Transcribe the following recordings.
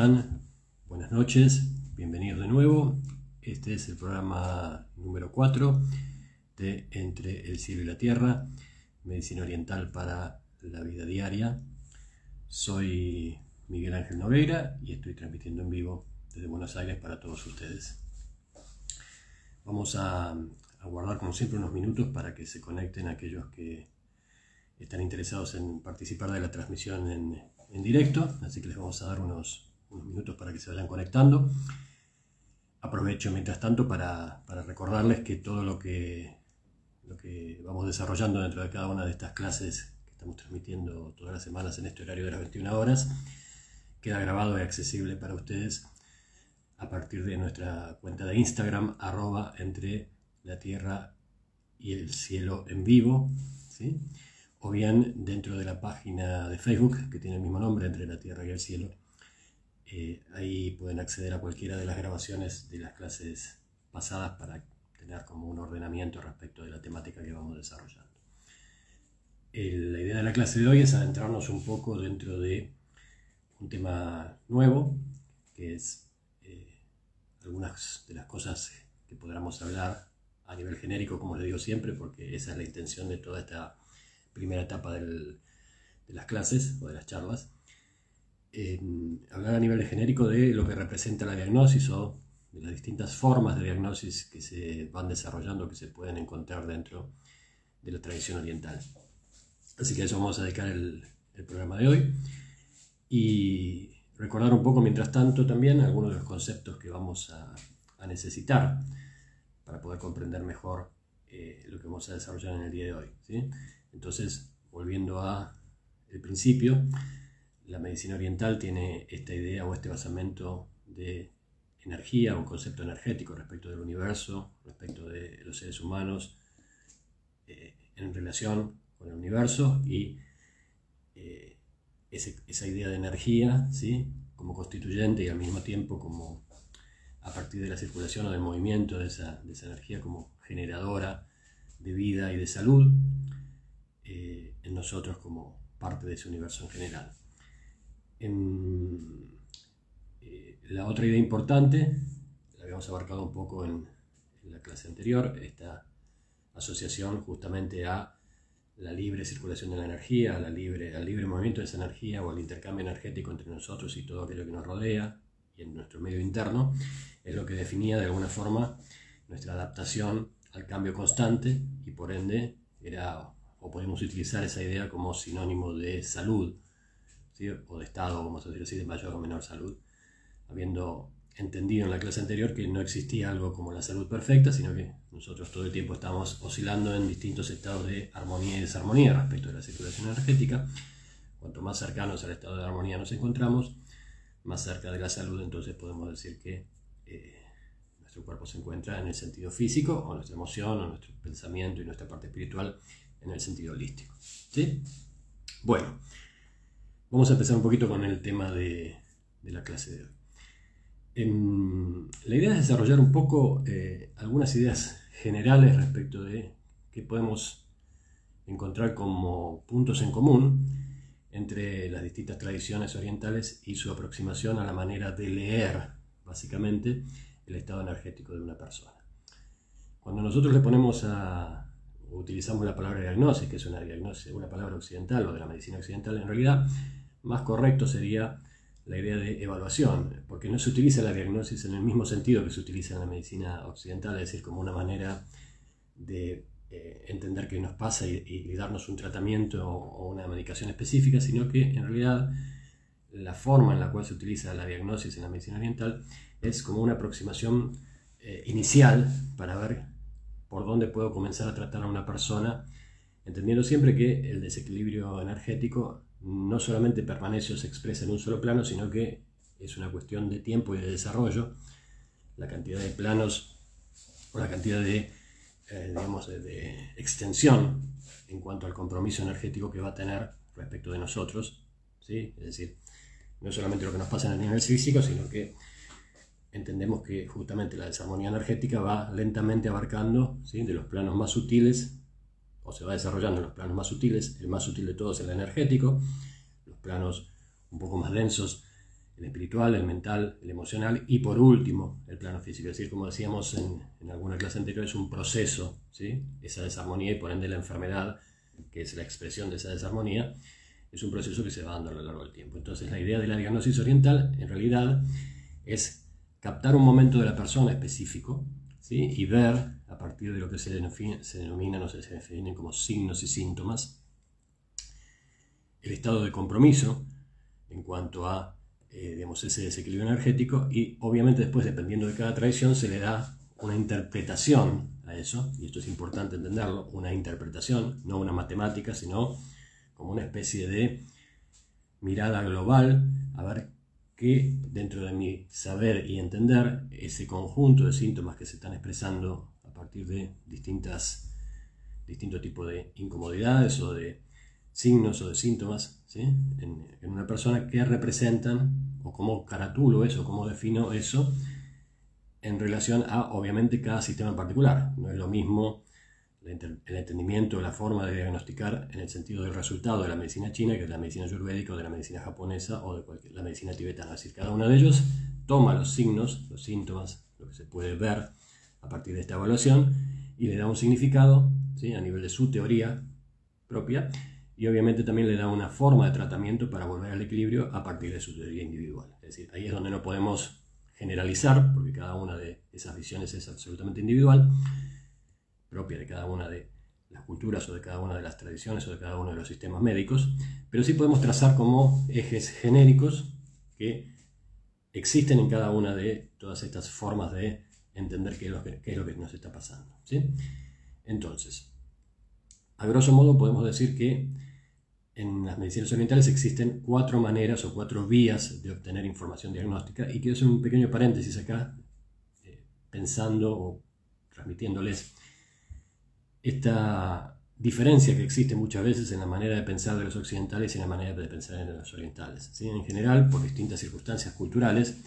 Buenas noches, bienvenidos de nuevo. Este es el programa número 4 de Entre el cielo y la tierra, medicina oriental para la vida diaria. Soy Miguel Ángel Nogueira y estoy transmitiendo en vivo desde Buenos Aires para todos ustedes. Vamos a, guardar como siempre unos minutos para que se conecten aquellos que están interesados en participar de la transmisión en, en directo, así que les vamos a dar unos, minutos para que se vayan conectando. Aprovecho mientras tanto para, recordarles que todo lo que, lo que vamos desarrollando dentro de cada una de estas clases que estamos transmitiendo todas las semanas en este horario de las 21 horas, queda grabado y accesible para ustedes a partir de nuestra cuenta de Instagram, arroba entre la tierra y el cielo en vivo. ¿sí? o bien dentro de la página de Facebook que tiene el mismo nombre, Entre la Tierra y el Cielo. Eh, ahí pueden acceder a cualquiera de las grabaciones de las clases pasadas para tener como un ordenamiento respecto de la temática que vamos desarrollando. la idea de la clase de hoy es adentrarnos un poco dentro de un tema nuevo, que es eh, algunas de las cosas que podamos hablar a nivel genérico, como le digo siempre, porque esa es la intención de toda esta primera etapa de las clases o de las charlas, hablar a nivel genérico de lo que representa la diagnosis o de las distintas formas de diagnosis que se van desarrollando, que se pueden encontrar dentro de la tradición oriental. Así que a eso vamos a dedicar el, programa de hoy y recordar un poco, mientras tanto, también algunos de los conceptos que vamos a, necesitar para poder comprender mejor eh, lo que vamos a desarrollar en el día de hoy. ¿sí? Entonces, volviendo a el principio, la medicina oriental tiene esta idea o este basamento de energía, un concepto energético respecto del universo, respecto de los seres humanos, eh, en relación con el universo y eh, esa idea de energía ¿sí? como constituyente y al mismo tiempo como a partir de la circulación o del movimiento de esa, energía como generadora de vida y de salud, eh, en nosotros como parte de ese universo en general. Eh, la otra idea importante, la habíamos abarcado un poco en, la clase anterior, esta asociación justamente a la libre circulación de la energía, la libre, al libre movimiento de esa energía o al intercambio energético entre nosotros y todo aquello que nos rodea y en nuestro medio interno, es lo que definía de alguna forma nuestra adaptación al cambio constante y por ende era o podemos utilizar esa idea como sinónimo de salud, o de estado, vamos a decir así, de mayor o menor salud, habiendo entendido en la clase anterior que no existía algo como la salud perfecta, sino que nosotros todo el tiempo estamos oscilando en distintos estados de armonía y desarmonía respecto de la circulación energética. Cuanto más cercanos al estado de armonía nos encontramos, más cerca de la salud, entonces podemos decir que eh, nuestro cuerpo se encuentra en el sentido físico, o nuestra emoción, o nuestro pensamiento y nuestra parte espiritual en el sentido holístico. ¿sí? Bueno, vamos a empezar un poquito con el tema de, la clase de hoy. la idea es desarrollar un poco eh, algunas ideas generales respecto de qué podemos encontrar como puntos en común entre las distintas tradiciones orientales y su aproximación a la manera de leer, básicamente, el estado energético de una persona. Cuando nosotros le ponemos a, utilizamos la palabra diagnosis, que es una, diagnosis, una palabra occidental o de la medicina occidental, en realidad más correcto sería la idea de evaluación, porque no se utiliza la diagnosis en el mismo sentido que se utiliza en la medicina occidental, es decir, como una manera de eh, entender qué nos pasa y, darnos un tratamiento o, una medicación específica, sino que en realidad la forma en la cual se utiliza la diagnosis en la medicina oriental es como una aproximación eh, inicial para ver por dónde puedo comenzar a tratar a una persona, entendiendo siempre que el desequilibrio energético no solamente permanece o se expresa en un solo plano, sino que es una cuestión de tiempo y de desarrollo. La cantidad de planos o la cantidad de, eh, digamos, de, extensión en cuanto al compromiso energético que va a tener respecto de nosotros. ¿sí? Es decir, no solamente lo que nos pasa el nivel físico, sino que entendemos que justamente la desarmonía energética va lentamente abarcando ¿sí? de los planos más sutiles, o se va desarrollando en los planos más sutiles, el más sutil de todos es el energético, los planos un poco más densos el espiritual, el mental, el emocional y por último el plano físico. Es decir, como decíamos en, en alguna clase anterior, es un proceso, ¿sí? esa desarmonía y por ende la enfermedad, que es la expresión de esa desarmonía, es un proceso que se va dando a lo largo del tiempo. Entonces la idea de la diagnosis oriental en realidad es captar un momento de la persona específico ¿sí? y ver a partir de lo que se denomina, se denomina, no sé, se definen como signos y síntomas, el estado de compromiso en cuanto a eh, digamos, ese desequilibrio energético y obviamente después, dependiendo de cada tradición, se le da una interpretación a eso, y esto es importante entenderlo, una interpretación, no una matemática, sino como una especie de mirada global, a ver qué dentro de mi saber y entender ese conjunto de síntomas que se están expresando partir de distintas, distintos tipos de incomodidades o de signos o de síntomas en, una persona que representan o cómo caratulo eso, cómo defino eso en relación a obviamente cada sistema en particular. No es lo mismo el entendimiento, la forma de diagnosticar en el sentido del resultado de la medicina china que de la medicina ayurvédica o de la medicina japonesa o de la medicina tibetana. Es decir, cada uno de ellos toma los signos, los síntomas, lo que se puede ver a partir de esta evaluación y le da un significado ¿sí? a nivel de su teoría propia y obviamente también le da una forma de tratamiento para volver al equilibrio a partir de su teoría individual. Es decir, ahí es donde no podemos generalizar, porque cada una de esas visiones es absolutamente individual, propia de cada una de las culturas o de cada una de las tradiciones o de cada uno de los sistemas médicos, pero sí podemos trazar como ejes genéricos que existen en cada una de todas estas formas de entender qué es lo que, nos está pasando. ¿sí? Entonces, a grosso modo podemos decir que en las medicinas orientales existen cuatro maneras o cuatro vías de obtener información diagnóstica y quiero hacer un pequeño paréntesis acá, eh, pensando o transmitiéndoles esta diferencia que existe muchas veces en la manera de pensar de los occidentales y en la manera de pensar de los orientales. En general, por distintas circunstancias culturales,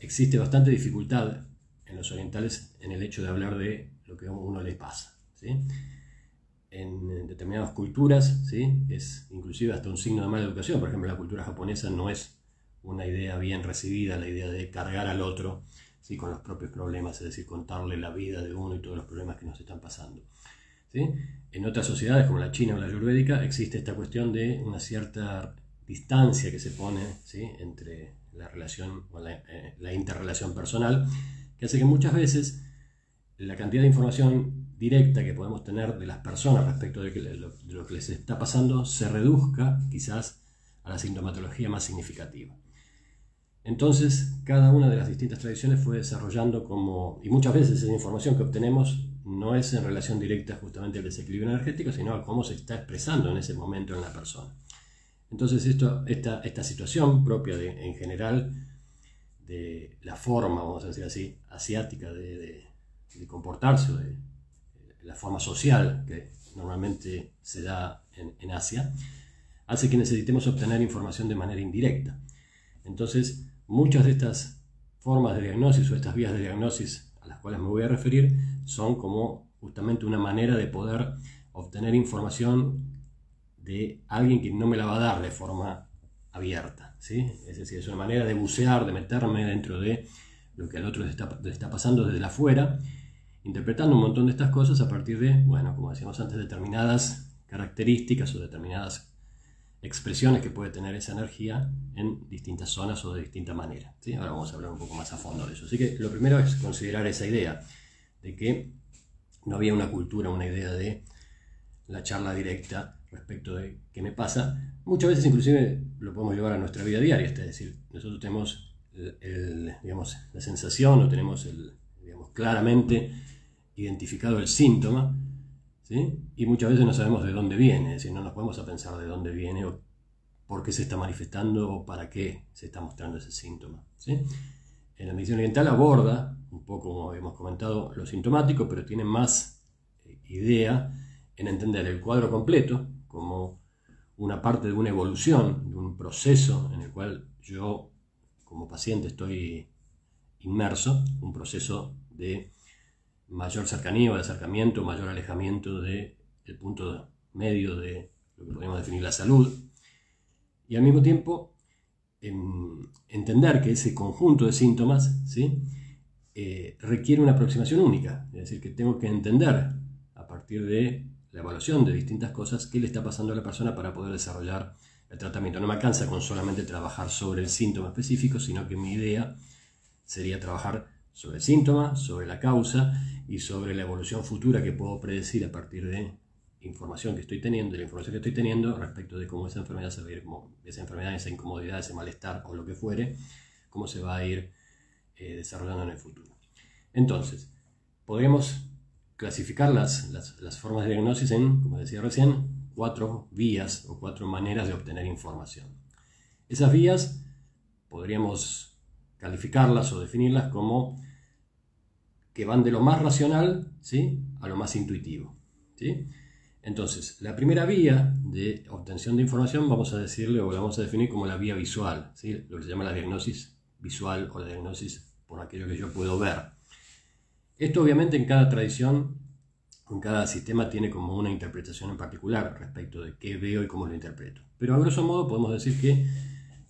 existe bastante dificultad en los orientales en el hecho de hablar de lo que a uno le pasa. En determinadas culturas ¿sí? es inclusive hasta un signo de mala educación. Por ejemplo, la cultura japonesa no es una idea bien recibida, la idea de cargar al otro ¿sí? con los propios problemas, es decir, contarle la vida de uno y todos los problemas que nos están pasando. En otras sociedades como la China o la ayurvédica existe esta cuestión de una cierta distancia que se pone entre la relación o eh, la, interrelación personal, que hace que muchas veces la cantidad de información directa que podemos tener de las personas respecto de, lo, que les está pasando se reduzca quizás a la sintomatología más significativa. Entonces, cada una de las distintas tradiciones fue desarrollando como, y muchas veces esa información que obtenemos no es en relación directa justamente al desequilibrio energético, sino a cómo se está expresando en ese momento en la persona. Entonces, esto, esta, esta situación propia de, en general de la forma, vamos a decir así, asiática de, comportarse, de, la forma social que normalmente se da en, en Asia, hace que necesitemos obtener información de manera indirecta. Entonces, muchas de estas formas de diagnosis o estas vías de diagnosis a las cuales me voy a referir son como justamente una manera de poder obtener información de alguien que no me la va a dar de forma abierta. Es decir, es una manera de bucear, de meterme dentro de lo que al otro le está, está pasando desde afuera, interpretando un montón de estas cosas a partir de, bueno, como decíamos antes, determinadas características o determinadas expresiones que puede tener esa energía en distintas zonas o de distinta manera. Ahora vamos a hablar un poco más a fondo de eso. Así que lo primero es considerar esa idea de que no había una cultura, una idea de la charla directa respecto de qué me pasa. Muchas veces inclusive lo podemos llevar a nuestra vida diaria, es decir, nosotros tenemos digamos, la sensación o tenemos el, digamos, claramente identificado el síntoma, y muchas veces no sabemos de dónde viene, es decir, no nos podemos a pensar de dónde viene o por qué se está manifestando o para qué se está mostrando ese síntoma. En la medicina oriental aborda, un poco como hemos comentado, lo sintomático, pero tiene más eh, idea en entender el cuadro completo como una parte de una evolución, de un proceso en el cual yo como paciente estoy inmerso, un proceso de mayor cercanía o de acercamiento, mayor alejamiento del punto medio de lo que podemos definir la salud. Y al mismo tiempo em, entender que ese conjunto de síntomas ¿sí? Eh, requiere una aproximación única. Es decir, que tengo que entender a partir de la evaluación de distintas cosas qué le está pasando a la persona para poder desarrollar el tratamiento. No me alcanza con solamente trabajar sobre el síntoma específico, sino que mi idea sería trabajar sobre el síntoma, sobre la causa y sobre la evolución futura que puedo predecir a partir de información que estoy teniendo, de la información que estoy teniendo respecto de cómo esa enfermedad se va a ir, esa enfermedad, esa incomodidad, ese malestar o lo que fuere, cómo se va a ir eh, desarrollando en el futuro. Entonces, podríamos clasificar las, las, formas de diagnosis en, como decía recién, cuatro vías o cuatro maneras de obtener información. Esas vías podríamos calificarlas o definirlas como que van de lo más racional ¿sí? a lo más intuitivo. ¿sí? Entonces, la primera vía de obtención de información vamos a decirle o la vamos a definir como la vía visual, ¿sí? lo que se llama la diagnosis visual o la diagnosis por aquello que yo puedo ver. Esto obviamente en cada tradición, en cada sistema tiene como una interpretación en particular respecto de qué veo y cómo lo interpreto. Pero a grosso modo podemos decir que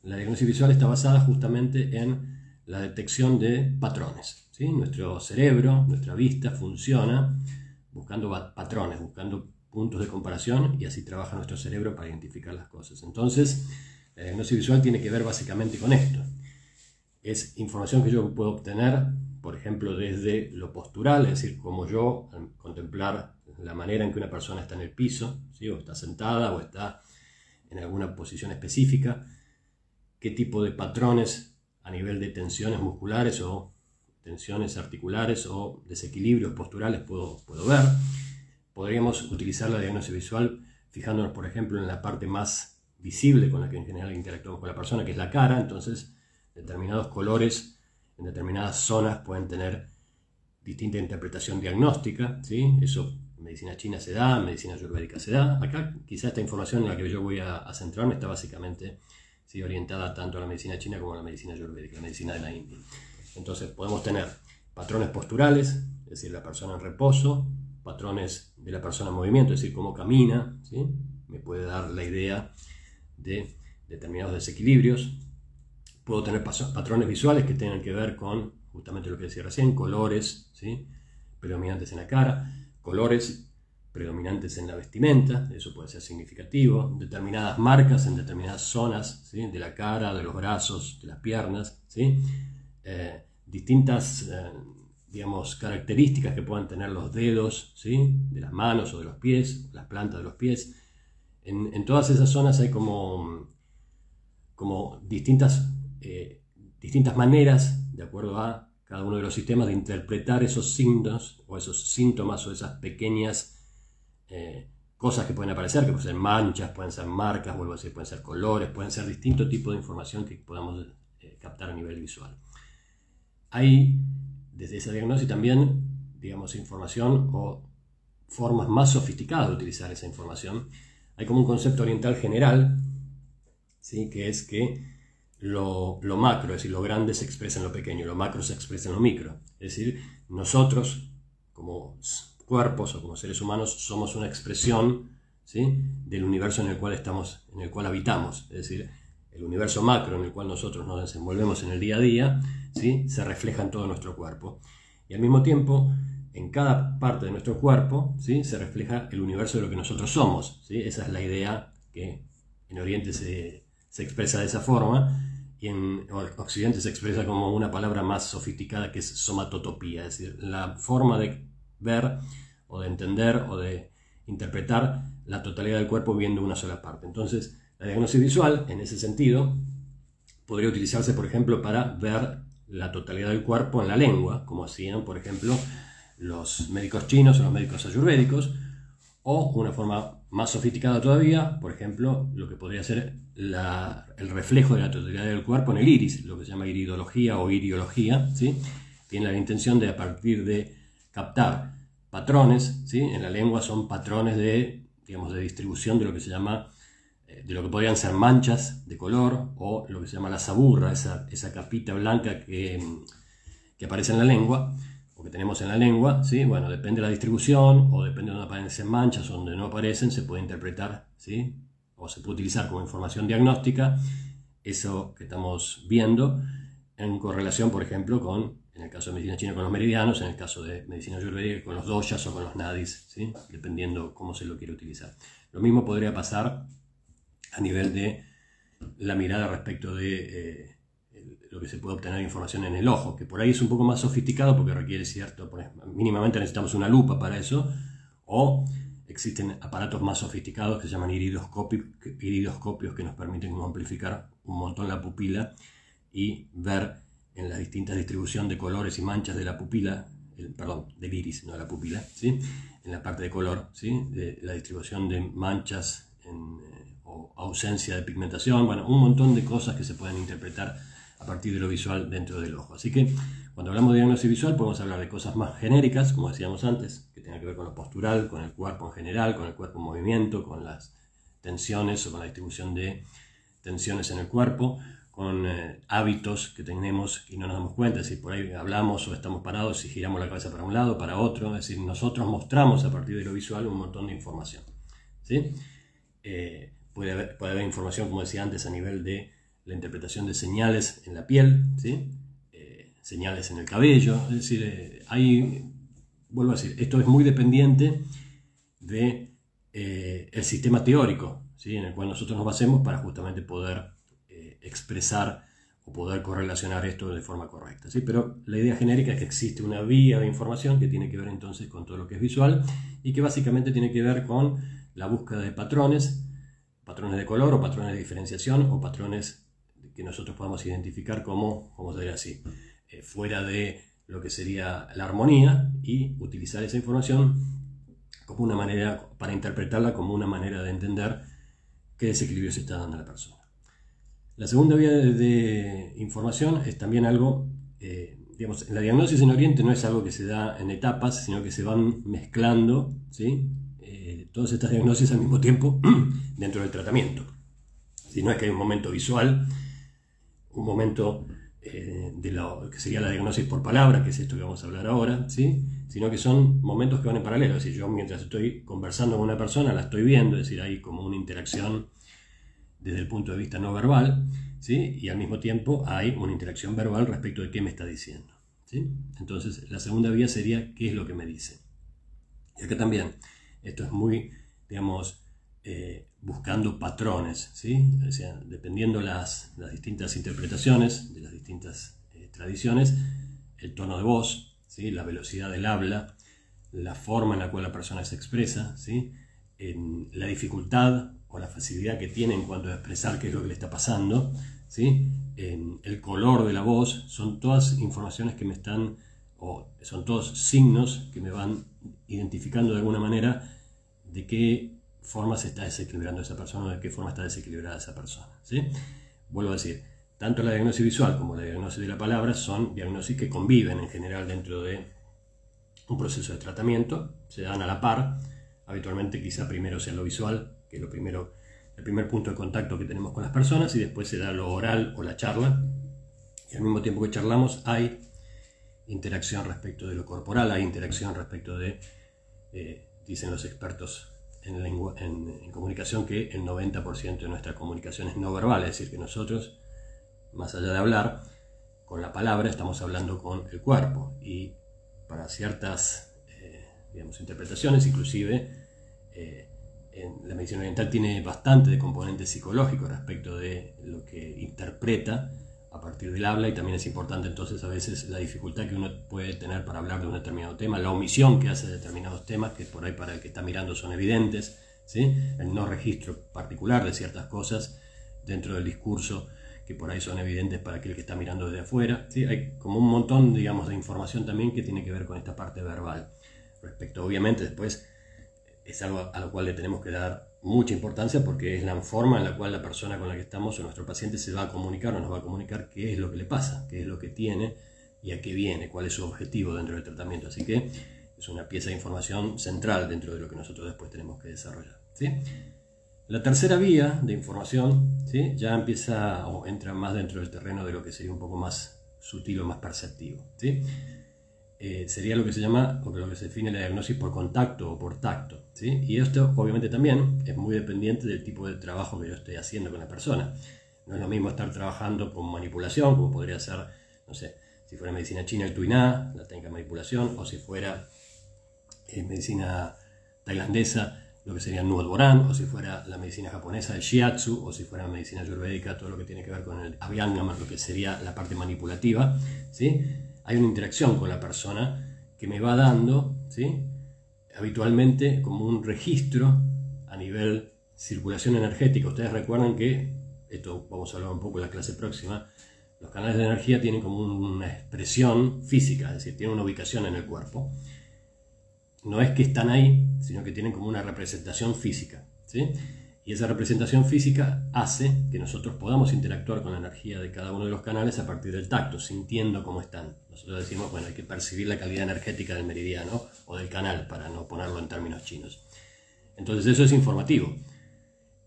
la diagnosis visual está basada justamente en la detección de patrones. ¿sí? Nuestro cerebro, nuestra vista funciona buscando patrones, buscando puntos de comparación y así trabaja nuestro cerebro para identificar las cosas. Entonces, la diagnosis visual tiene que ver básicamente con esto. Es información que yo puedo obtener, por ejemplo, desde lo postural, es decir, como yo contemplar la manera en que una persona está en el piso, ¿sí? o está sentada o está en alguna posición específica, qué tipo de patrones a nivel de tensiones musculares o tensiones articulares o desequilibrios posturales puedo, puedo ver Podríamos utilizar la diagnosis visual fijándonos, por ejemplo, en la parte más visible con la que en general interactuamos con la persona, que es la cara. Entonces, determinados colores en determinadas zonas pueden tener distinta interpretación diagnóstica. ¿sí? Eso en medicina china se da, en medicina ayurvédica se da. Acá quizá esta información en la que yo voy a, centrarme está básicamente ¿sí? orientada tanto a la medicina china como a la medicina ayurvédica, la medicina de la India. Entonces podemos tener patrones posturales, es decir, la persona en reposo, patrones de la persona en movimiento, es decir, cómo camina, ¿sí? me puede dar la idea de determinados desequilibrios. Puedo tener patrones visuales que tengan que ver con justamente lo que decía recién, colores predominantes en la cara, colores predominantes en la vestimenta, eso puede ser significativo, determinadas marcas en determinadas zonas de la cara, de los brazos, de las piernas. Eh, distintas eh, digamos, características que puedan tener los dedos, de las manos o de los pies, las plantas de los pies. En, todas esas zonas hay como, como distintas, eh, distintas maneras, de acuerdo a cada uno de los sistemas, de interpretar esos signos o esos síntomas o esas pequeñas eh, cosas que pueden aparecer, que pueden ser manchas, pueden ser marcas, vuelvo a decir, pueden ser colores, pueden ser distintos tipos de información que podamos eh, captar a nivel visual. Hay desde esa diagnosis también, digamos, información o formas más sofisticadas de utilizar esa información. Hay como un concepto oriental general, ¿sí? que es que lo, macro, es decir, lo grande se expresa en lo pequeño, lo macro se expresa en lo micro. Es decir, nosotros como cuerpos o como seres humanos somos una expresión ¿sí? del universo en el cual estamos, en el cual habitamos. Es decir, el universo macro en el cual nosotros nos desenvolvemos en el día a día, ¿sí? se refleja en todo nuestro cuerpo. Y al mismo tiempo, en cada parte de nuestro cuerpo ¿sí? se refleja el universo de lo que nosotros somos. ¿sí? Esa es la idea que en Oriente se, se expresa de esa forma y en Occidente se expresa como una palabra más sofisticada que es somatotopía, es decir, la forma de ver o de entender o de interpretar la totalidad del cuerpo viendo una sola parte. Entonces, la diagnosis visual, en ese sentido, podría utilizarse, por ejemplo, para ver la totalidad del cuerpo en la lengua, como hacían, por ejemplo, los médicos chinos o los médicos ayurvédicos, o una forma más sofisticada todavía, por ejemplo, lo que podría ser el reflejo de la totalidad del cuerpo en el iris, lo que se llama iridología o iriología, ¿sí? tiene la intención de a partir de captar patrones, ¿sí? en la lengua son patrones de, digamos, de distribución de lo que se llama eh, de lo que podrían ser manchas de color o lo que se llama la saburra, esa, esa capita blanca que, que, aparece en la lengua o que tenemos en la lengua, ¿sí? bueno, depende de la distribución o depende de donde aparecen manchas o donde no aparecen, se puede interpretar ¿sí? o se puede utilizar como información diagnóstica eso que estamos viendo en correlación, por ejemplo, con, en el caso de medicina china, con los meridianos, en el caso de medicina ayurvédica, con los doshas o con los nadis, ¿sí? dependiendo cómo se lo quiere utilizar. Lo mismo podría pasar a nivel de la mirada respecto de eh, lo que se puede obtener información en el ojo, que por ahí es un poco más sofisticado porque requiere cierto, mínimamente necesitamos una lupa para eso, o existen aparatos más sofisticados que se llaman iridoscopios, que nos permiten amplificar un montón la pupila y ver en la distinta distribución de colores y manchas de la pupila, perdón, del iris, no de la pupila, ¿sí? en la parte de color, ¿sí? de la distribución de manchas eh, o ausencia de pigmentación, bueno, un montón de cosas que se pueden interpretar a partir de lo visual dentro del ojo. Así que cuando hablamos de diagnóstico visual podemos hablar de cosas más genéricas, como decíamos antes, que tengan que ver con lo postural, con el cuerpo en general, con el cuerpo en movimiento, con las tensiones o con la distribución de tensiones en el cuerpo, con eh, hábitos que tenemos y no nos damos cuenta, si por ahí hablamos o estamos parados y giramos la cabeza para un lado, para otro, es decir, nosotros mostramos a partir de lo visual un montón de información. ¿sí? Eh, puede haber información, como decía antes, a nivel de la interpretación de señales en la piel, ¿sí? Eh, señales en el cabello, es decir, eh, vuelvo a decir, esto es muy dependiente de eh, sistema teórico, ¿sí? en el cual nosotros nos basemos para justamente poder expresar o poder correlacionar esto de forma correcta. ¿sí? Pero la idea genérica es que existe una vía de información que tiene que ver entonces con todo lo que es visual y que básicamente tiene que ver con la búsqueda de patrones, patrones de color o patrones de diferenciación o patrones que nosotros podamos identificar como, vamos a así, eh, fuera de lo que sería la armonía y utilizar esa información como una manera, para interpretarla como una manera de entender qué desequilibrio se está dando a la persona. La segunda vía de, información es también algo, eh, digamos, la diagnosis en Oriente no es algo que se da en etapas, sino que se van mezclando, ¿sí? Eh, todas estas diagnosis al mismo tiempo dentro del tratamiento. Si no es que hay un momento visual un momento eh, de lo que sería la diagnosis por palabra, que es esto que vamos a hablar ahora, ¿sí? sino que son momentos que van en paralelo. Es decir, yo mientras estoy conversando con una persona la estoy viendo, es decir, hay como una interacción desde el punto de vista no verbal, ¿sí? y al mismo tiempo hay una interacción verbal respecto de qué me está diciendo. ¿sí? Entonces, la segunda vía sería qué es lo que me dice. Y acá también, esto es muy, digamos, eh, buscando patrones, ¿sí? dependiendo las, las distintas interpretaciones de las distintas eh, tradiciones, el tono de voz, ¿sí? la velocidad del habla, la forma en la cual la persona se expresa, ¿sí? en la dificultad o la facilidad que tiene en cuanto a expresar qué es lo que le está pasando, ¿sí? en el color de la voz, son todas informaciones que me están, o son todos signos que me van identificando de alguna manera de qué forma se está desequilibrando esa persona o de qué forma está desequilibrada esa persona. ¿sí? Vuelvo a decir, tanto la diagnosis visual como la diagnosis de la palabra son diagnosis que conviven en general dentro de un proceso de tratamiento, se dan a la par, habitualmente quizá primero sea lo visual, que es lo primero, el primer punto de contacto que tenemos con las personas, y después se da lo oral o la charla, y al mismo tiempo que charlamos hay interacción respecto de lo corporal, hay interacción respecto de, eh, dicen los expertos en, comunicación que el 90% de nuestra comunicación es no verbal, es decir, que nosotros, más allá de hablar, con la palabra estamos hablando con el cuerpo. Y para ciertas eh, digamos, interpretaciones, inclusive eh, en la medicina oriental tiene bastante de componente psicológico respecto de lo que interpreta a partir del habla y también es importante entonces a veces la dificultad que uno puede tener para hablar de un determinado tema, la omisión que hace de determinados temas que por ahí para el que está mirando son evidentes, ¿sí? el no registro particular de ciertas cosas dentro del discurso que por ahí son evidentes para aquel que está mirando desde afuera. ¿sí? Hay como un montón digamos, de información también que tiene que ver con esta parte verbal. Respecto, obviamente, después es algo a lo cual le tenemos que dar mucha importancia porque es la forma en la cual la persona con la que estamos o nuestro paciente se va a comunicar o nos va a comunicar qué es lo que le pasa, qué es lo que tiene y a qué viene, cuál es su objetivo dentro del tratamiento. Así que es una pieza de información central dentro de lo que nosotros después tenemos que desarrollar. ¿sí? La tercera vía de información ¿sí? ya empieza o entra más dentro del terreno de lo que sería un poco más sutil o más perceptivo. ¿sí? Eh, sería lo que se llama, o lo que se define la diagnosis por contacto o por tacto. ¿sí? Y esto obviamente también es muy dependiente del tipo de trabajo que yo esté haciendo con la persona. No es lo mismo estar trabajando con manipulación, como podría ser, no sé, si fuera medicina china el tuiná, la técnica de manipulación, o si fuera eh, medicina tailandesa, lo que sería Nuot Boran, o si fuera la medicina japonesa, el Shiatsu, o si fuera la medicina ayurvédica, todo lo que tiene que ver con el Abhyangama, lo que sería la parte manipulativa, ¿sí? Hay una interacción con la persona que me va dando, ¿sí? Habitualmente como un registro a nivel circulación energética. Ustedes recuerdan que, esto vamos a hablar un poco en la clase próxima, los canales de energía tienen como una expresión física, es decir, tienen una ubicación en el cuerpo no es que están ahí, sino que tienen como una representación física. Y esa representación física hace que nosotros podamos interactuar con la energía de cada uno de los canales a partir del tacto, sintiendo cómo están. Nosotros decimos, bueno, hay que percibir la calidad energética del meridiano o del canal, para no ponerlo en términos chinos. Entonces eso es informativo.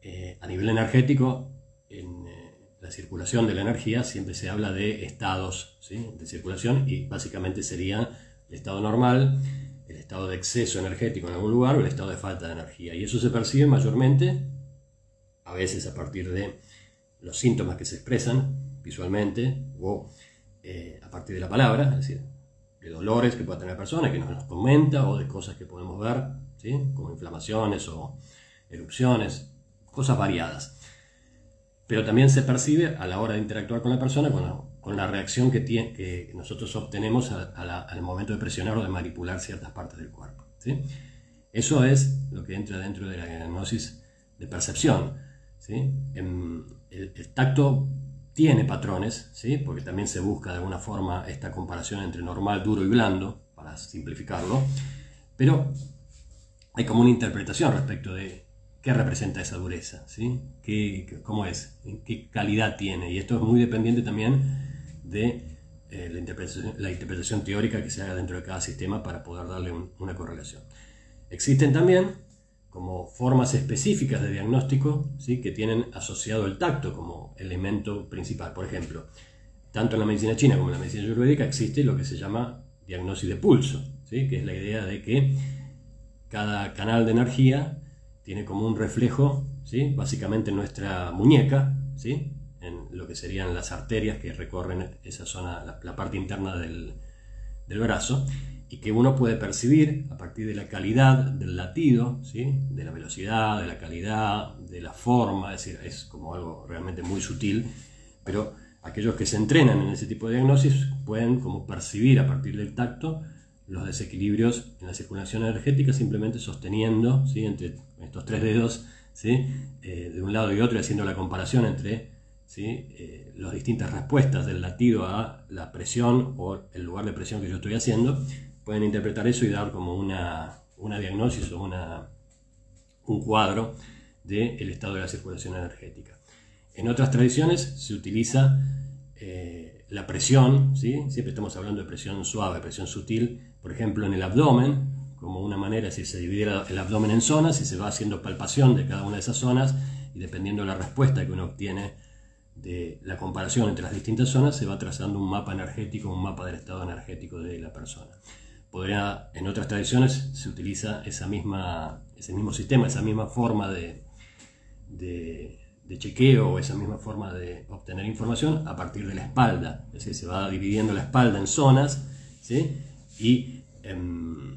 Eh, a nivel energético, en eh, la circulación de la energía siempre se habla de estados de circulación y básicamente sería el estado normal, el estado de exceso energético en algún lugar o el estado de falta de energía. Y eso se percibe mayormente, a veces a partir de los síntomas que se expresan visualmente o eh, a partir de la palabra, es decir, de dolores que pueda tener la persona, que nos comenta, o de cosas que podemos ver, ¿sí? como inflamaciones o erupciones, cosas variadas. Pero también se percibe a la hora de interactuar con la persona cuando con la reacción que, tiene, que nosotros obtenemos al momento de presionar o de manipular ciertas partes del cuerpo. ¿sí? Eso es lo que entra dentro de la diagnosis de percepción. El, tacto tiene patrones, ¿sí? porque también se busca de alguna forma esta comparación entre normal, duro y blando, para simplificarlo, pero hay como una interpretación respecto de qué representa esa dureza, ¿sí? ¿Qué, ¿Cómo es? ¿Qué calidad tiene? Y esto es muy dependiente también de eh, la, interpretación, teórica que se haga dentro de cada sistema para poder darle una correlación. Existen también como formas específicas de diagnóstico ¿sí? que tienen asociado el tacto como elemento principal. Por ejemplo, tanto en la medicina china como en la medicina ayurvédica existe lo que se llama diagnosis de pulso, ¿sí? que es la idea de que cada canal de energía tiene como un reflejo, ¿sí? básicamente nuestra muñeca, ¿sí? en lo que serían las arterias que recorren esa zona, la, parte interna del, brazo, y que uno puede percibir a partir de la calidad del latido, ¿sí? de la velocidad, de la calidad, de la forma, es decir, es como algo realmente muy sutil, pero aquellos que se entrenan en ese tipo de diagnosis pueden como percibir a partir del tacto los desequilibrios en la circulación energética simplemente sosteniendo ¿sí? entre estos tres dedos ¿sí? Eh, de un lado y otro y haciendo la comparación entre eh, las distintas respuestas del latido a la presión o el lugar de presión que yo estoy haciendo, pueden interpretar eso y dar como una, una diagnosis o una, un cuadro del estado de la circulación energética. En otras tradiciones se utiliza eh, la presión, ¿sí? siempre estamos hablando de presión suave, presión sutil, por ejemplo en el abdomen, como una manera, si se divide el abdomen en zonas y se va haciendo palpación de cada una de esas zonas y dependiendo de la respuesta que uno obtiene de la comparación entre las distintas zonas se va trazando un mapa energético, un mapa del estado energético de la persona. Podría, en otras tradiciones se utiliza esa misma, ese mismo sistema, esa misma forma de, de, chequeo o esa misma forma de obtener información a partir de la espalda. Es decir, se va dividiendo la espalda en zonas ¿sí? y em,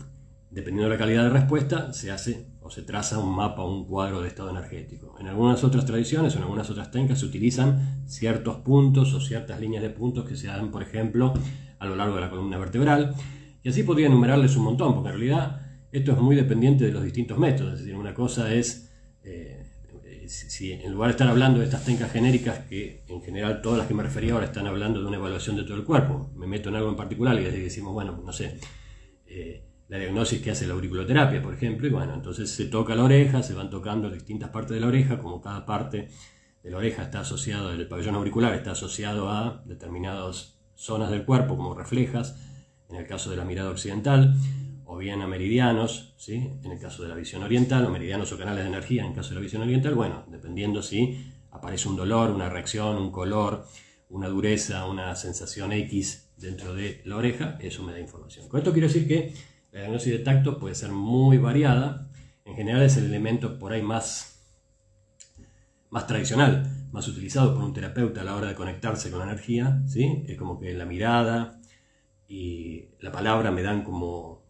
dependiendo de la calidad de respuesta se hace o se traza un mapa un cuadro de estado energético. En algunas otras tradiciones o en algunas otras técnicas se utilizan ciertos puntos o ciertas líneas de puntos que se dan, por ejemplo, a lo largo de la columna vertebral. Y así podría enumerarles un montón, porque en realidad esto es muy dependiente de los distintos métodos. Es decir, una cosa es, eh, si en lugar de estar hablando de estas técnicas genéricas, que en general todas las que me refería ahora están hablando de una evaluación de todo el cuerpo, me meto en algo en particular y decimos, bueno, no sé, eh, la diagnosis que hace la auriculoterapia, por ejemplo, y bueno, entonces se toca la oreja, se van tocando distintas partes de la oreja, como cada parte de la oreja está asociado, el pabellón auricular está asociado a determinadas zonas del cuerpo, como reflejas, en el caso de la mirada occidental, o bien a meridianos, ¿sí? en el caso de la visión oriental, o meridianos o canales de energía en el caso de la visión oriental, bueno, dependiendo si aparece un dolor, una reacción, un color, una dureza, una sensación X dentro de la oreja, eso me da información. Con esto quiero decir que la diagnosis de tacto puede ser muy variada. En general es el elemento por ahí más, más tradicional, más utilizado por un terapeuta a la hora de conectarse con la energía, ¿sí? Es como que la mirada y la palabra me dan como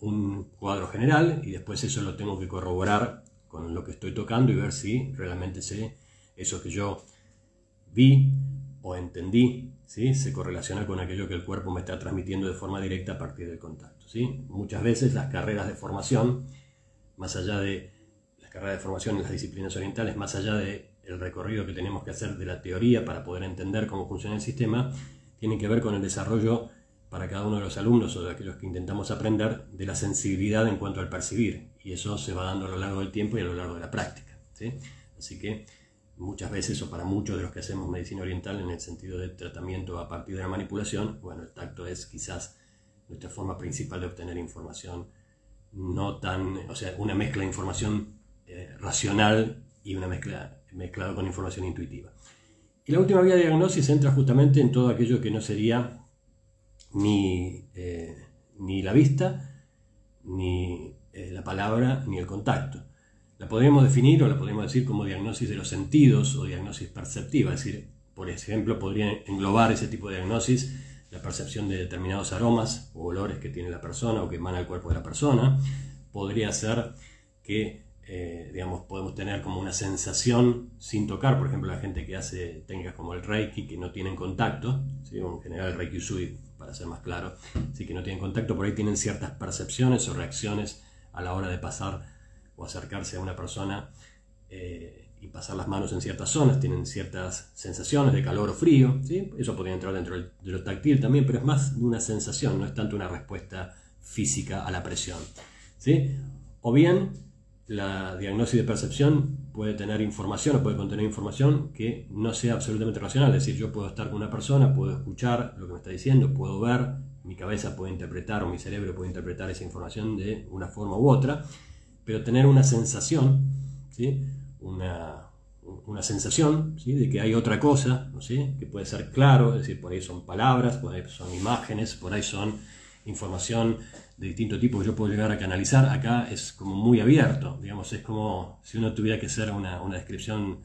un cuadro general y después eso lo tengo que corroborar con lo que estoy tocando y ver si realmente sé eso que yo vi o entendí, ¿sí? se correlaciona con aquello que el cuerpo me está transmitiendo de forma directa a partir del contacto. ¿sí? Muchas veces las carreras de formación, más allá de las carreras de formación en las disciplinas orientales, más allá de el recorrido que tenemos que hacer de la teoría para poder entender cómo funciona el sistema, tienen que ver con el desarrollo para cada uno de los alumnos o de aquellos que intentamos aprender de la sensibilidad en cuanto al percibir. Y eso se va dando a lo largo del tiempo y a lo largo de la práctica. ¿sí? Así que muchas veces, o para muchos de los que hacemos medicina oriental en el sentido de tratamiento a partir de la manipulación, bueno, el tacto es quizás nuestra forma principal de obtener información, no tan, o sea, una mezcla de información eh, racional y una mezcla mezclado con información intuitiva. Y la última vía de diagnosis entra justamente en todo aquello que no sería ni, eh, ni la vista, ni eh, la palabra, ni el contacto. La podríamos definir o la podríamos decir como diagnosis de los sentidos o diagnosis perceptiva, es decir, por ejemplo, podría englobar ese tipo de diagnosis la percepción de determinados aromas o olores que tiene la persona o que emana el cuerpo de la persona. Podría ser que eh, digamos, podemos tener como una sensación sin tocar, por ejemplo, la gente que hace técnicas como el Reiki, que no tienen contacto, ¿sí? en general el Reiki Usui, para ser más claro, sí que no tienen contacto, por ahí tienen ciertas percepciones o reacciones a la hora de pasar o acercarse a una persona eh, y pasar las manos en ciertas zonas, tienen ciertas sensaciones de calor o frío, ¿sí? eso podría entrar dentro de lo táctil también, pero es más una sensación, no es tanto una respuesta física a la presión. ¿sí? O bien la diagnosis de percepción puede tener información o puede contener información que no sea absolutamente racional. Es decir, yo puedo estar con una persona, puedo escuchar lo que me está diciendo, puedo ver, mi cabeza puede interpretar o mi cerebro puede interpretar esa información de una forma u otra, pero tener una sensación, ¿sí? una, una sensación ¿sí? de que hay otra cosa, ¿sí? que puede ser claro, es decir, por ahí son palabras, por ahí son imágenes, por ahí son información de distinto tipo que yo puedo llegar a canalizar, acá es como muy abierto, digamos, es como si uno tuviera que hacer una, descripción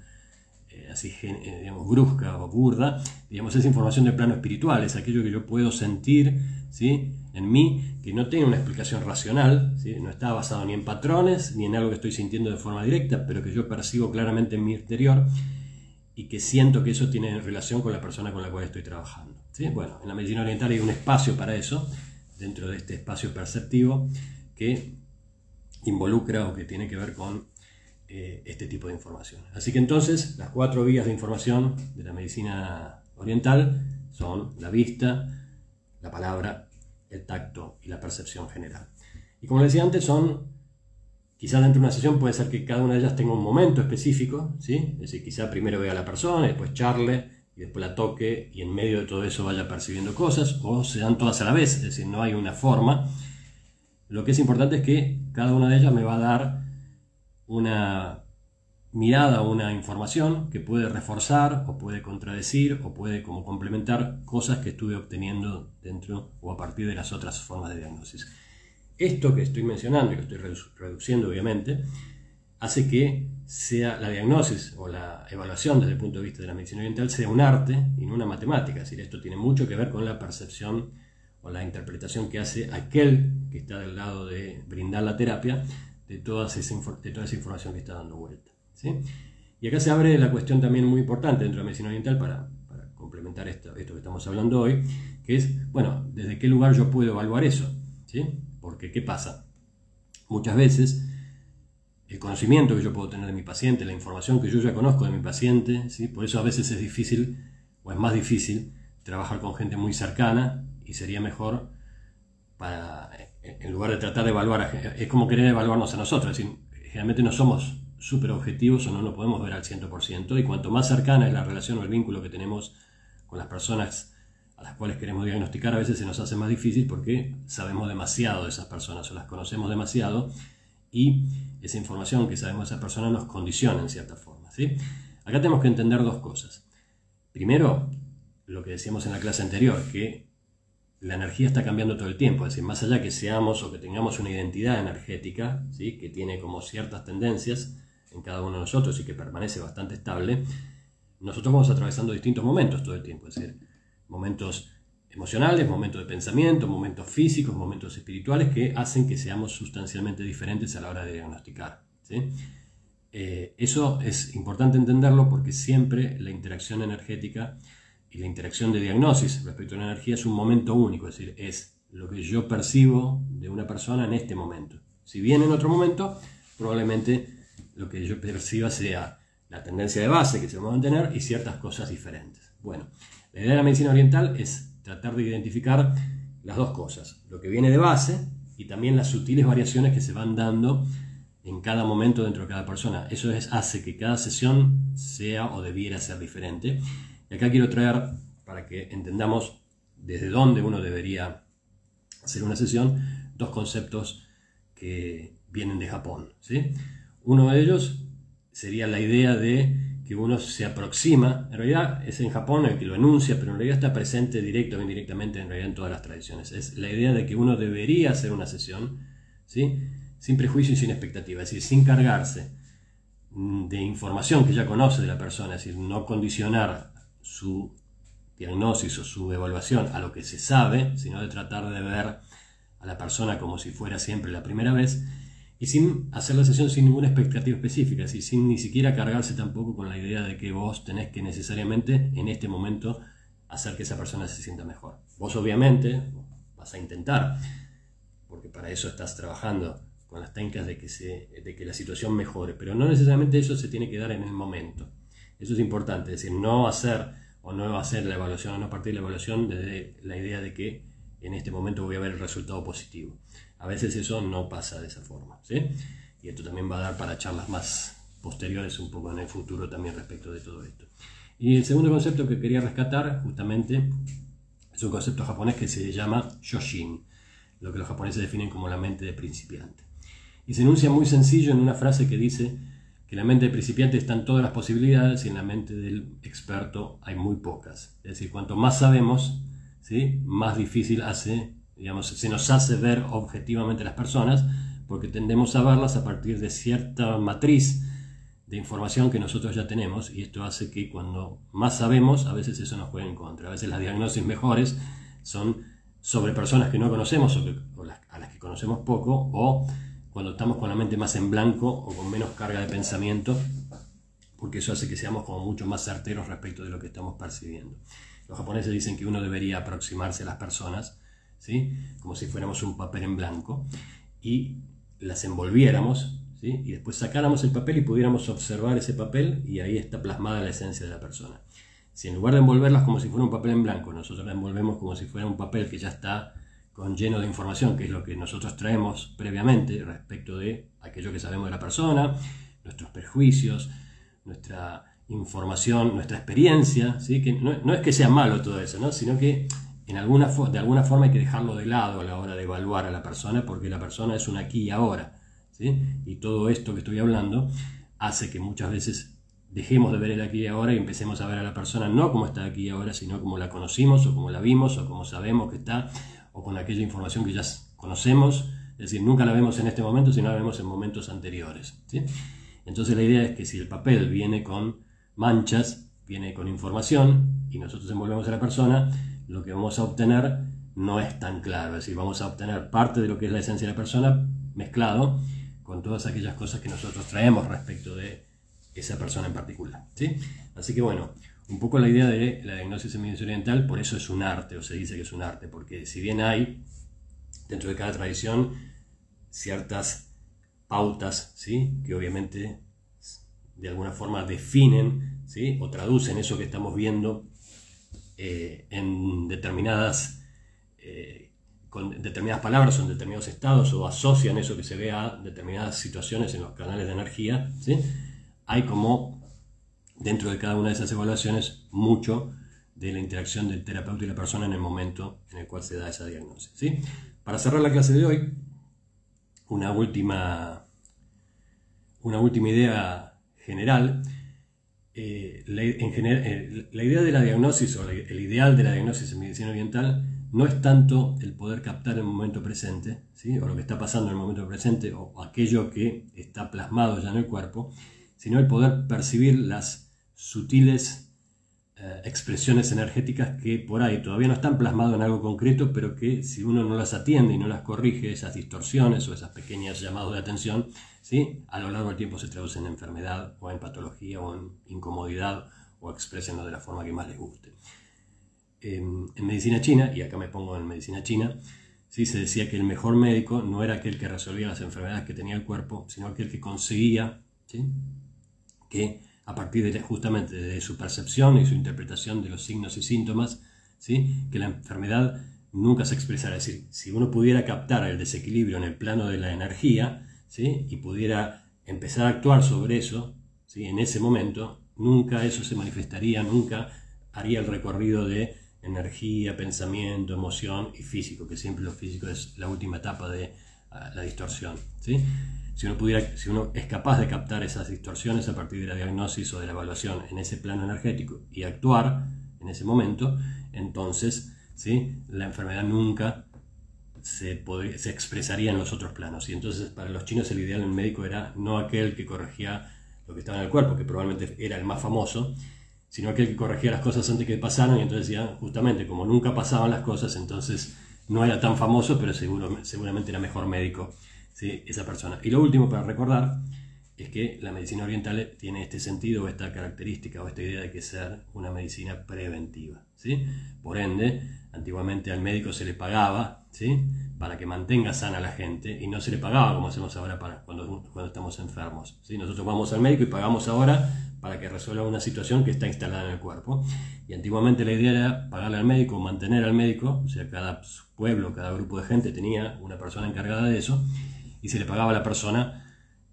eh, así, eh, digamos, brusca o burda, digamos, es información de plano espiritual, es aquello que yo puedo sentir, ¿sí? En mí, que no tiene una explicación racional, ¿sí? no está basado ni en patrones, ni en algo que estoy sintiendo de forma directa, pero que yo percibo claramente en mi exterior y que siento que eso tiene relación con la persona con la cual estoy trabajando. ¿sí? Bueno, en la medicina oriental hay un espacio para eso, dentro de este espacio perceptivo que involucra o que tiene que ver con eh, este tipo de información. Así que entonces las cuatro vías de información de la medicina oriental son la vista, la palabra, el tacto y la percepción general. Y como les decía antes, son, quizás dentro de una sesión puede ser que cada una de ellas tenga un momento específico, ¿sí? es decir, quizá primero vea a la persona, después charle, y después la toque y en medio de todo eso vaya percibiendo cosas o se dan todas a la vez, es decir, no hay una forma. Lo que es importante es que cada una de ellas me va a dar una mirada una información que puede reforzar o puede contradecir o puede como complementar cosas que estuve obteniendo dentro o a partir de las otras formas de diagnosis. Esto que estoy mencionando y que estoy reduciendo obviamente, hace que sea la diagnosis o la evaluación desde el punto de vista de la medicina oriental sea un arte y no una matemática. Es esto tiene mucho que ver con la percepción o la interpretación que hace aquel que está del lado de brindar la terapia de, toda esa, de toda esa información que está dando vuelta. Y acá se abre la cuestión también muy importante dentro de la medicina oriental para, complementar esto, esto, que estamos hablando hoy, que es, bueno, ¿desde qué lugar yo puedo evaluar eso? ¿Sí? Porque, ¿qué pasa? Muchas veces el conocimiento que yo puedo tener de mi paciente, la información que yo ya conozco de mi paciente, ¿sí? por eso a veces es difícil o es más difícil trabajar con gente muy cercana y sería mejor para, en lugar de tratar de evaluar, es como querer evaluarnos a nosotros, es decir, generalmente no somos súper objetivos o no nos podemos ver al 100% y cuanto más cercana es la relación o el vínculo que tenemos con las personas a las cuales queremos diagnosticar, a veces se nos hace más difícil porque sabemos demasiado de esas personas o las conocemos demasiado y esa información que sabemos de esa persona nos condiciona en cierta forma. ¿sí? Acá tenemos que entender dos cosas. Primero, lo que decíamos en la clase anterior, que la energía está cambiando todo el tiempo, es decir, más allá que seamos o que tengamos una identidad energética, ¿sí? que tiene como ciertas tendencias en cada uno de nosotros y que permanece bastante estable, nosotros vamos atravesando distintos momentos todo el tiempo, es decir, momentos emocionales, momentos de pensamiento, momentos físicos, momentos espirituales que hacen que seamos sustancialmente diferentes a la hora de diagnosticar. Eh, eso es importante entenderlo porque siempre la interacción energética y la interacción de diagnosis respecto a la energía es un momento único, es decir, es lo que yo percibo de una persona en este momento. Si bien en otro momento, probablemente lo que yo perciba sea la tendencia de base que se va a mantener y ciertas cosas diferentes. Bueno, la idea de la medicina oriental es tratar de identificar las dos cosas, lo que viene de base y también las sutiles variaciones que se van dando en cada momento dentro de cada persona. Eso es, hace que cada sesión sea o debiera ser diferente. Y acá quiero traer, para que entendamos desde dónde uno debería hacer una sesión, dos conceptos que vienen de Japón. ¿sí? Uno de ellos sería la idea de que uno se aproxima, en realidad es en Japón el que lo enuncia, pero en realidad está presente directo o indirectamente en realidad en todas las tradiciones. Es la idea de que uno debería hacer una sesión, ¿sí? sin prejuicio y sin expectativa, es decir, sin cargarse de información que ya conoce de la persona, es decir, no condicionar su diagnóstico o su evaluación a lo que se sabe, sino de tratar de ver a la persona como si fuera siempre la primera vez y sin hacer la sesión sin ninguna expectativa específica, y sin ni siquiera cargarse tampoco con la idea de que vos tenés que necesariamente en este momento hacer que esa persona se sienta mejor. Vos obviamente vas a intentar, porque para eso estás trabajando con las técnicas de que, se, de que la situación mejore, pero no necesariamente eso se tiene que dar en el momento. Eso es importante, es decir, no hacer o no hacer la evaluación o no partir la evaluación desde la idea de que en este momento voy a ver el resultado positivo. A veces eso no pasa de esa forma. ¿sí? Y esto también va a dar para charlas más posteriores un poco en el futuro también respecto de todo esto. Y el segundo concepto que quería rescatar justamente es un concepto japonés que se llama Shoshin, lo que los japoneses definen como la mente de principiante. Y se enuncia muy sencillo en una frase que dice que en la mente de principiante están todas las posibilidades y en la mente del experto hay muy pocas. Es decir, cuanto más sabemos, ¿sí? más difícil hace digamos, se nos hace ver objetivamente las personas porque tendemos a verlas a partir de cierta matriz de información que nosotros ya tenemos y esto hace que cuando más sabemos a veces eso nos juega en contra. A veces las diagnosis mejores son sobre personas que no conocemos o, a las que conocemos poco o cuando estamos con la mente más en blanco o con menos carga de pensamiento porque eso hace que seamos como mucho más certeros respecto de lo que estamos percibiendo. Los japoneses dicen que uno debería aproximarse a las personas como si fuéramos un papel en blanco, y las envolviéramos, y después sacáramos el papel y pudiéramos observar ese papel y ahí está plasmada la esencia de la persona. Si en lugar de envolverlas como si fuera un papel en blanco, nosotros la envolvemos como si fuera un papel que ya está con lleno de información, que es lo que nosotros traemos previamente respecto de aquello que sabemos de la persona, nuestros prejuicios, nuestra información, nuestra experiencia, ¿sí? que no, es que sea malo todo eso, ¿no? sino que de alguna forma hay que dejarlo de lado a la hora de evaluar a la persona porque la persona es un aquí y ahora. ¿sí? Y todo esto que estoy hablando hace que muchas veces dejemos de ver el aquí y ahora y empecemos a ver a la persona no como está aquí y ahora, sino como la conocimos o como la vimos o como sabemos que está o con aquella información que ya conocemos. Es decir, nunca la vemos en este momento, sino la vemos en momentos anteriores. ¿sí? Entonces la idea es que si el papel viene con manchas, viene con información y nosotros envolvemos a la persona, lo que vamos a obtener no es tan claro. Es decir, vamos a obtener parte de lo que es la esencia de la persona mezclado con todas aquellas cosas que nosotros traemos respecto de esa persona en particular. ¿sí? Así que bueno, un poco la idea de la diagnosis en medicina oriental, por eso es un arte, o se dice que es un arte, porque si bien hay dentro de cada tradición ciertas pautas, ¿sí? que obviamente de alguna forma definen ¿sí? o traducen eso que estamos viendo eh, en determinadas, eh, con determinadas palabras o en determinados estados o asocian eso que se ve a determinadas situaciones en los canales de energía, ¿sí? hay como dentro de cada una de esas evaluaciones mucho de la interacción del terapeuta y la persona en el momento en el cual se da esa diagnosis. ¿sí? Para cerrar la clase de hoy, una última, una última idea general eh, la, idea de la diagnosis o el ideal de la diagnosis en medicina oriental no es tanto el poder captar el momento presente, ¿sí? o lo que está pasando en el momento presente, o aquello que está plasmado ya en el cuerpo, sino el poder percibir las sutiles eh, expresiones energéticas que por ahí todavía no están plasmadas en algo concreto, pero que si uno no las atiende y no las corrige, esas distorsiones o esas pequeñas llamados de atención, ¿sí? a lo largo del tiempo se traducen en enfermedad o en patología o en incomodidad o expresenlo de la forma que más les guste. En, medicina china, y acá me pongo en medicina china, ¿sí? se decía que el mejor médico no era aquel que resolvía las enfermedades que tenía el cuerpo, sino aquel que conseguía ¿sí? que a partir de, justamente de su percepción y su interpretación de los signos y síntomas, ¿sí? que la enfermedad nunca se expresara. Es decir, si uno pudiera captar el desequilibrio en el plano de la energía ¿sí? y pudiera empezar a actuar sobre eso, ¿sí? en ese momento, nunca eso se manifestaría, nunca haría el recorrido de energía, pensamiento, emoción y físico, que siempre lo físico es la última etapa de ah, la distorsión. ¿sí? Si uno, pudiera, si uno es capaz de captar esas distorsiones a partir de la diagnosis o de la evaluación en ese plano energético y actuar en ese momento, entonces ¿sí? la enfermedad nunca se, se expresaría en los otros planos. Y entonces para los chinos el ideal en el médico era no aquel que corregía lo que estaba en el cuerpo, que probablemente era el más famoso, sino aquel que corregía las cosas antes que pasaran y entonces decían, justamente, como nunca pasaban las cosas, entonces no era tan famoso, pero seguro, seguramente era mejor médico esa persona. Y lo último para recordar es que la medicina oriental tiene este sentido o esta característica o esta idea de que ser una medicina preventiva. ¿sí? Por ende, antiguamente al médico se le pagaba ¿sí? para que mantenga sana a la gente y no se le pagaba como hacemos ahora para cuando, cuando estamos enfermos. ¿sí? Nosotros vamos al médico y pagamos ahora para que resuelva una situación que está instalada en el cuerpo. Y antiguamente la idea era pagarle al médico, mantener al médico, o sea, cada pueblo, cada grupo de gente tenía una persona encargada de eso y se le pagaba a la persona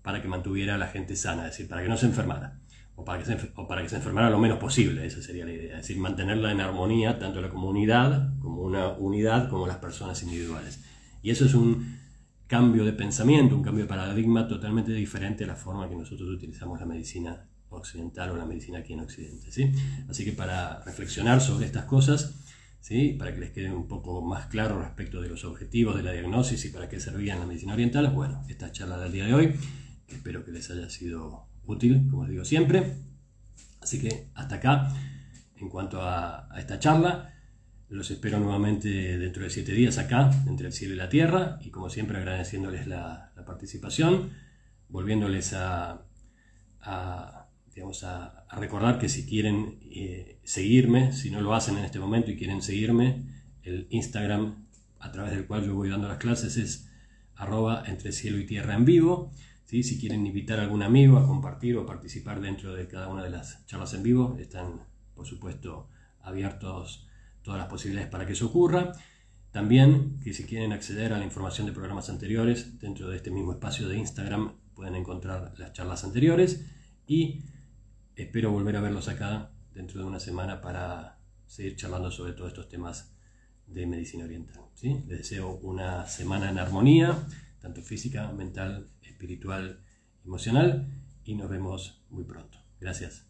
para que mantuviera a la gente sana, es decir, para que no se enfermara, o para que se, enfermara lo menos posible, esa sería la idea, es decir, mantenerla en armonía, tanto la comunidad como una unidad, como las personas individuales. Y eso es un cambio de pensamiento, un cambio de paradigma totalmente diferente a la forma que nosotros utilizamos la medicina occidental o la medicina aquí en Occidente. ¿sí? Así que para reflexionar sobre estas cosas, ¿sí? para que les quede un poco más claro respecto de los objetivos de la diagnosis y para qué servía en la medicina oriental. Bueno, esta charla del día de hoy, que espero que les haya sido útil, como les digo siempre. Así que hasta acá, en cuanto a, esta charla, los espero nuevamente dentro de siete días acá, entre el cielo y la tierra, y como siempre agradeciéndoles la, participación, volviéndoles a a, recordar que si quieren eh, seguirme, si no lo hacen en este momento y quieren seguirme, el Instagram a través del cual yo voy dando las clases es arroba entre cielo y tierra en vivo. ¿sí? Si quieren invitar a algún amigo a compartir o participar dentro de cada una de las charlas en vivo, están por supuesto abiertos todas las posibilidades para que eso ocurra. También que si quieren acceder a la información de programas anteriores, dentro de este mismo espacio de Instagram pueden encontrar las charlas anteriores y Espero volver a verlos acá dentro de una semana para seguir charlando sobre todos estos temas de medicina oriental. ¿sí? Les deseo una semana en armonía, tanto física, mental, espiritual, emocional, y nos vemos muy pronto. Gracias.